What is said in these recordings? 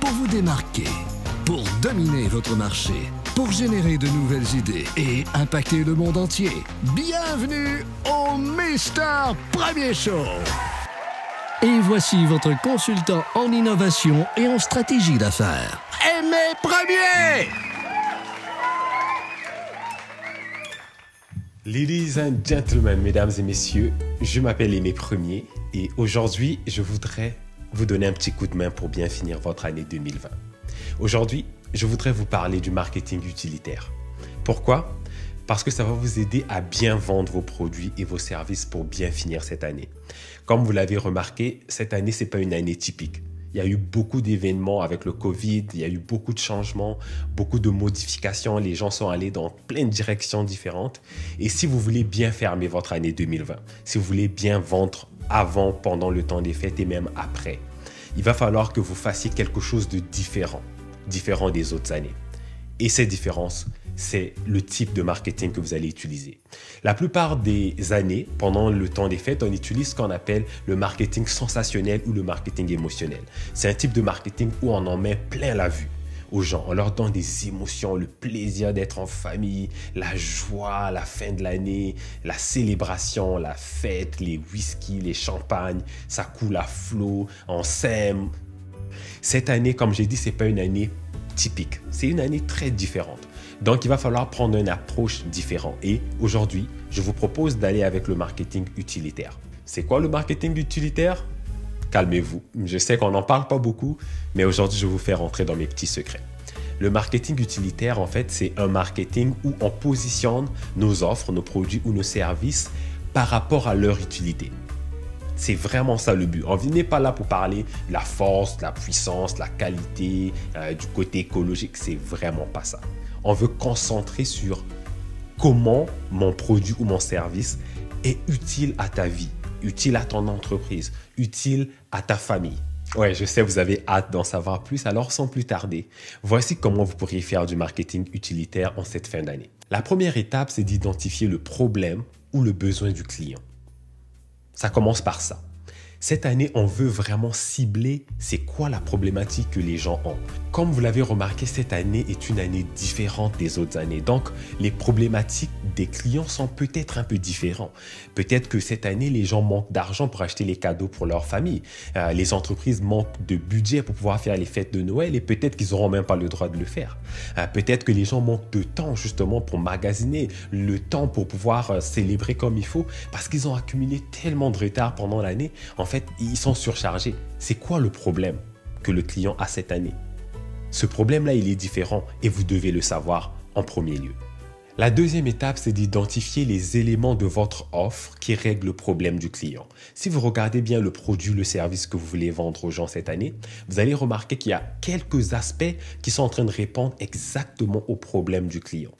pour vous démarquer, pour dominer votre marché, pour générer de nouvelles idées et impacter le monde entier. Bienvenue au Mister Premier Show. Et voici votre consultant en innovation et en stratégie d'affaires. Aimé Premier! Ladies and gentlemen, mesdames et messieurs, je m'appelle Aimé Premier et aujourd'hui, je voudrais vous donner un petit coup de main pour bien finir votre année 2020. Aujourd'hui, je voudrais vous parler du marketing utilitaire. Pourquoi? Parce que ça va vous aider à bien vendre vos produits et vos services pour bien finir cette année. Comme vous l'avez remarqué, cette année, ce n'est pas une année typique. Il y a eu beaucoup d'événements avec le Covid, il y a eu beaucoup de changements, beaucoup de modifications, les gens sont allés dans plein de directions différentes. Et si vous voulez bien fermer votre année 2020, si vous voulez bien vendre avant, pendant le temps des fêtes et même après, il va falloir que vous fassiez quelque chose de différent, différent des autres années. Et cette différence, c'est le type de marketing que vous allez utiliser. La plupart des années, pendant le temps des fêtes, on utilise ce qu'on appelle le marketing sensationnel ou le marketing émotionnel. C'est un type de marketing où on en met plein la vue gens. On leur donne des émotions, le plaisir d'être en famille, la joie, la fin de l'année, la célébration, la fête, les whisky, les champagnes, ça coule à flot, on s'aime. Cette année, comme j'ai dit, c'est pas une année typique. C'est une année très différente. Donc, il va falloir prendre une approche différente. Et aujourd'hui, je vous propose d'aller avec le marketing utilitaire. C'est quoi le marketing utilitaire? Calmez-vous. Je sais qu'on n'en parle pas beaucoup, mais aujourd'hui, je vais vous faire rentrer dans mes petits secrets. Le marketing utilitaire, en fait, c'est un marketing où on positionne nos offres, nos produits ou nos services par rapport à leur utilité. C'est vraiment ça le but. On n'est pas là pour parler de la force, de la puissance, de la qualité, euh, du côté écologique. C'est vraiment pas ça. On veut concentrer sur comment mon produit ou mon service est utile à ta vie, utile à ton entreprise, utile à ta famille. Ouais, je sais, vous avez hâte d'en savoir plus, alors sans plus tarder, voici comment vous pourriez faire du marketing utilitaire en cette fin d'année. La première étape, c'est d'identifier le problème ou le besoin du client. Ça commence par ça. Cette année, on veut vraiment cibler c'est quoi la problématique que les gens ont. Comme vous l'avez remarqué, cette année est une année différente des autres années. Donc, les problématiques des clients sont peut-être un peu différentes. Peut-être que cette année, les gens manquent d'argent pour acheter les cadeaux pour leur famille. Euh, les entreprises manquent de budget pour pouvoir faire les fêtes de Noël et peut-être qu'ils n'auront même pas le droit de le faire. Euh, peut-être que les gens manquent de temps justement pour magasiner, le temps pour pouvoir euh, célébrer comme il faut parce qu'ils ont accumulé tellement de retard pendant l'année. Ils sont surchargés. C'est quoi le problème que le client a cette année? Ce problème-là, il est différent et vous devez le savoir en premier lieu. La deuxième étape, c'est d'identifier les éléments de votre offre qui règlent le problème du client. Si vous regardez bien le produit, le service que vous voulez vendre aux gens cette année, vous allez remarquer qu'il y a quelques aspects qui sont en train de répondre exactement au problème du client.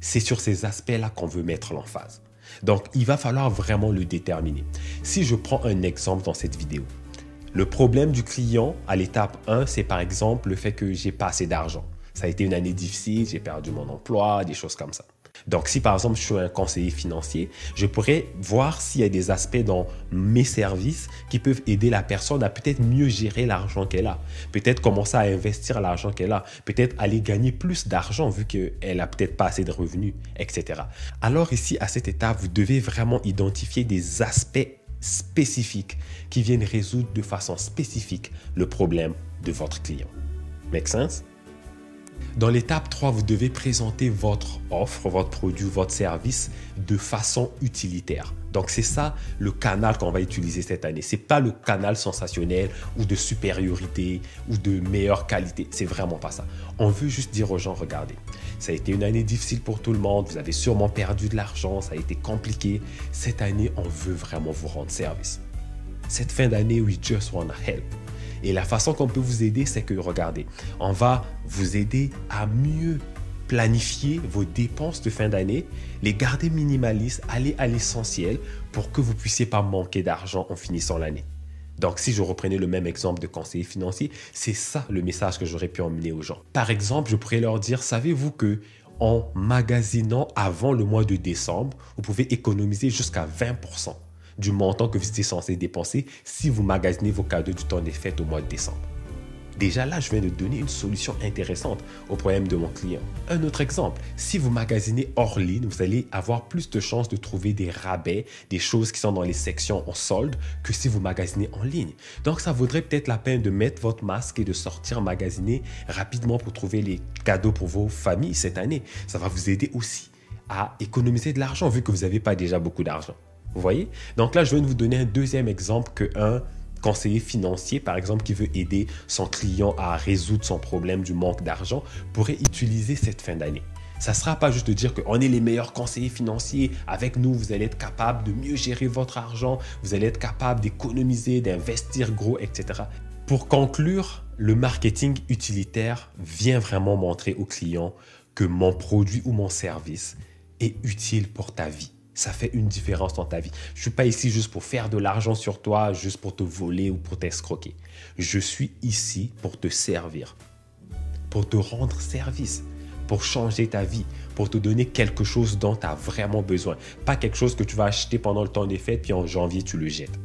C'est sur ces aspects-là qu'on veut mettre l'emphase. Donc, il va falloir vraiment le déterminer. Si je prends un exemple dans cette vidéo, le problème du client à l'étape 1, c'est par exemple le fait que j'ai pas assez d'argent. Ça a été une année difficile, j'ai perdu mon emploi, des choses comme ça. Donc, si par exemple je suis un conseiller financier, je pourrais voir s'il y a des aspects dans mes services qui peuvent aider la personne à peut-être mieux gérer l'argent qu'elle a, peut-être commencer à investir l'argent qu'elle a, peut-être aller gagner plus d'argent vu qu'elle a peut-être pas assez de revenus, etc. Alors ici, à cette étape, vous devez vraiment identifier des aspects spécifiques qui viennent résoudre de façon spécifique le problème de votre client. Make sense? Dans l'étape 3, vous devez présenter votre offre, votre produit, votre service de façon utilitaire. Donc c'est ça le canal qu'on va utiliser cette année. C'est pas le canal sensationnel ou de supériorité ou de meilleure qualité. C'est vraiment pas ça. On veut juste dire aux gens regardez, ça a été une année difficile pour tout le monde. Vous avez sûrement perdu de l'argent, ça a été compliqué. Cette année, on veut vraiment vous rendre service. Cette fin d'année, we just want to help. Et la façon qu'on peut vous aider, c'est que, regardez, on va vous aider à mieux planifier vos dépenses de fin d'année, les garder minimalistes, aller à l'essentiel pour que vous puissiez pas manquer d'argent en finissant l'année. Donc, si je reprenais le même exemple de conseiller financier, c'est ça le message que j'aurais pu emmener aux gens. Par exemple, je pourrais leur dire, savez-vous que en magasinant avant le mois de décembre, vous pouvez économiser jusqu'à 20% du montant que vous étiez censé dépenser si vous magasinez vos cadeaux du temps des fêtes au mois de décembre. Déjà là, je viens de donner une solution intéressante au problème de mon client. Un autre exemple, si vous magasinez hors ligne, vous allez avoir plus de chances de trouver des rabais, des choses qui sont dans les sections en solde que si vous magasinez en ligne. Donc ça vaudrait peut-être la peine de mettre votre masque et de sortir magasiner rapidement pour trouver les cadeaux pour vos familles cette année. Ça va vous aider aussi à économiser de l'argent vu que vous n'avez pas déjà beaucoup d'argent. Vous voyez? Donc là, je viens de vous donner un deuxième exemple que un conseiller financier, par exemple, qui veut aider son client à résoudre son problème du manque d'argent, pourrait utiliser cette fin d'année. Ça ne sera pas juste de dire qu'on est les meilleurs conseillers financiers. Avec nous, vous allez être capable de mieux gérer votre argent, vous allez être capable d'économiser, d'investir gros, etc. Pour conclure, le marketing utilitaire vient vraiment montrer au client que mon produit ou mon service est utile pour ta vie ça fait une différence dans ta vie. Je suis pas ici juste pour faire de l'argent sur toi, juste pour te voler ou pour t'escroquer. Je suis ici pour te servir, pour te rendre service, pour changer ta vie, pour te donner quelque chose dont tu as vraiment besoin. Pas quelque chose que tu vas acheter pendant le temps des fêtes, puis en janvier, tu le jettes.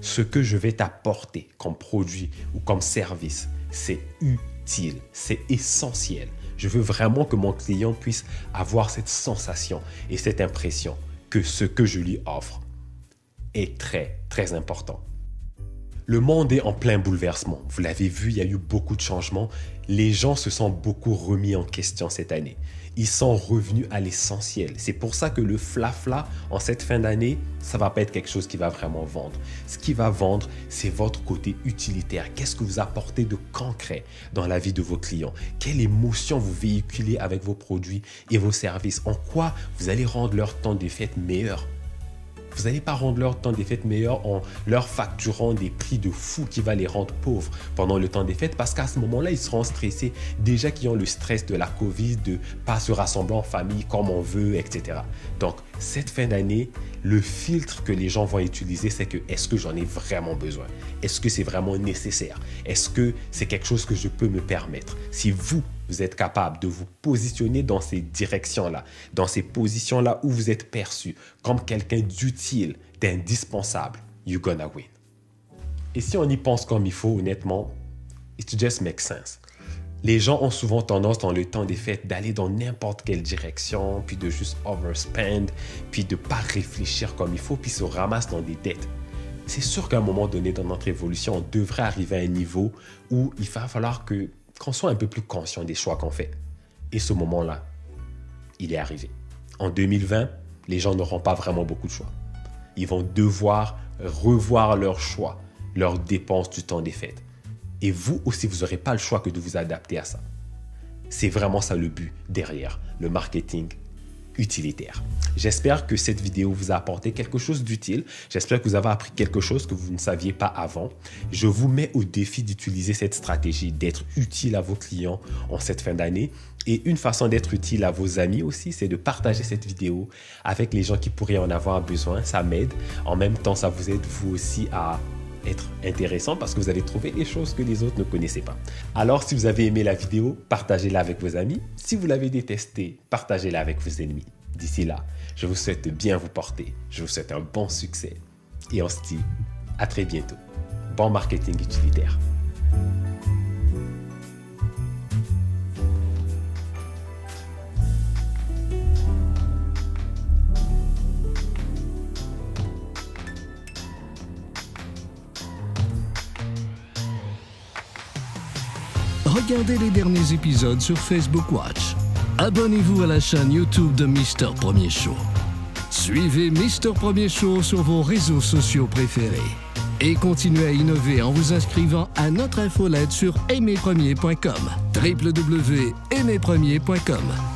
Ce que je vais t'apporter comme produit ou comme service, c'est utile, c'est essentiel. Je veux vraiment que mon client puisse avoir cette sensation et cette impression ce que je lui offre est très, très important. Le monde est en plein bouleversement. Vous l'avez vu, il y a eu beaucoup de changements. Les gens se sont beaucoup remis en question cette année. Ils sont revenus à l'essentiel. C'est pour ça que le flafla en cette fin d'année, ça va pas être quelque chose qui va vraiment vendre. Ce qui va vendre, c'est votre côté utilitaire. Qu'est-ce que vous apportez de concret dans la vie de vos clients? Quelle émotion vous véhiculez avec vos produits et vos services? En quoi vous allez rendre leur temps de fête meilleur? Vous n'allez pas rendre leur temps des fêtes meilleur en leur facturant des prix de fou qui va les rendre pauvres pendant le temps des fêtes parce qu'à ce moment-là, ils seront stressés. Déjà qu'ils ont le stress de la COVID, de pas se rassembler en famille comme on veut, etc. Donc, cette fin d'année, le filtre que les gens vont utiliser, c'est que est-ce que j'en ai vraiment besoin? Est-ce que c'est vraiment nécessaire? Est-ce que c'est quelque chose que je peux me permettre? Si vous, vous êtes capable de vous positionner dans ces directions-là, dans ces positions-là où vous êtes perçu comme quelqu'un d'utile, d'indispensable, you're gonna win. Et si on y pense comme il faut, honnêtement, it just makes sense. Les gens ont souvent tendance dans le temps des fêtes d'aller dans n'importe quelle direction, puis de juste overspend, puis de pas réfléchir comme il faut, puis se ramassent dans des dettes. C'est sûr qu'à un moment donné dans notre évolution, on devrait arriver à un niveau où il va falloir que qu'on soit un peu plus conscient des choix qu'on fait. Et ce moment-là, il est arrivé. En 2020, les gens n'auront pas vraiment beaucoup de choix. Ils vont devoir revoir leurs choix, leurs dépenses du temps des fêtes. Et vous aussi, vous n'aurez pas le choix que de vous adapter à ça. C'est vraiment ça le but derrière le marketing utilitaire. J'espère que cette vidéo vous a apporté quelque chose d'utile. J'espère que vous avez appris quelque chose que vous ne saviez pas avant. Je vous mets au défi d'utiliser cette stratégie, d'être utile à vos clients en cette fin d'année. Et une façon d'être utile à vos amis aussi, c'est de partager cette vidéo avec les gens qui pourraient en avoir besoin. Ça m'aide. En même temps, ça vous aide vous aussi à être intéressant parce que vous allez trouver des choses que les autres ne connaissaient pas. Alors, si vous avez aimé la vidéo, partagez-la avec vos amis. Si vous l'avez détestée, partagez-la avec vos ennemis. D'ici là, je vous souhaite de bien vous porter. Je vous souhaite un bon succès. Et on se dit à très bientôt. Bon marketing utilitaire. Regardez les derniers épisodes sur Facebook Watch. Abonnez-vous à la chaîne YouTube de Mister Premier Show. Suivez Mister Premier Show sur vos réseaux sociaux préférés. Et continuez à innover en vous inscrivant à notre infolette sur aimerpremier.com. www.aimerpremier.com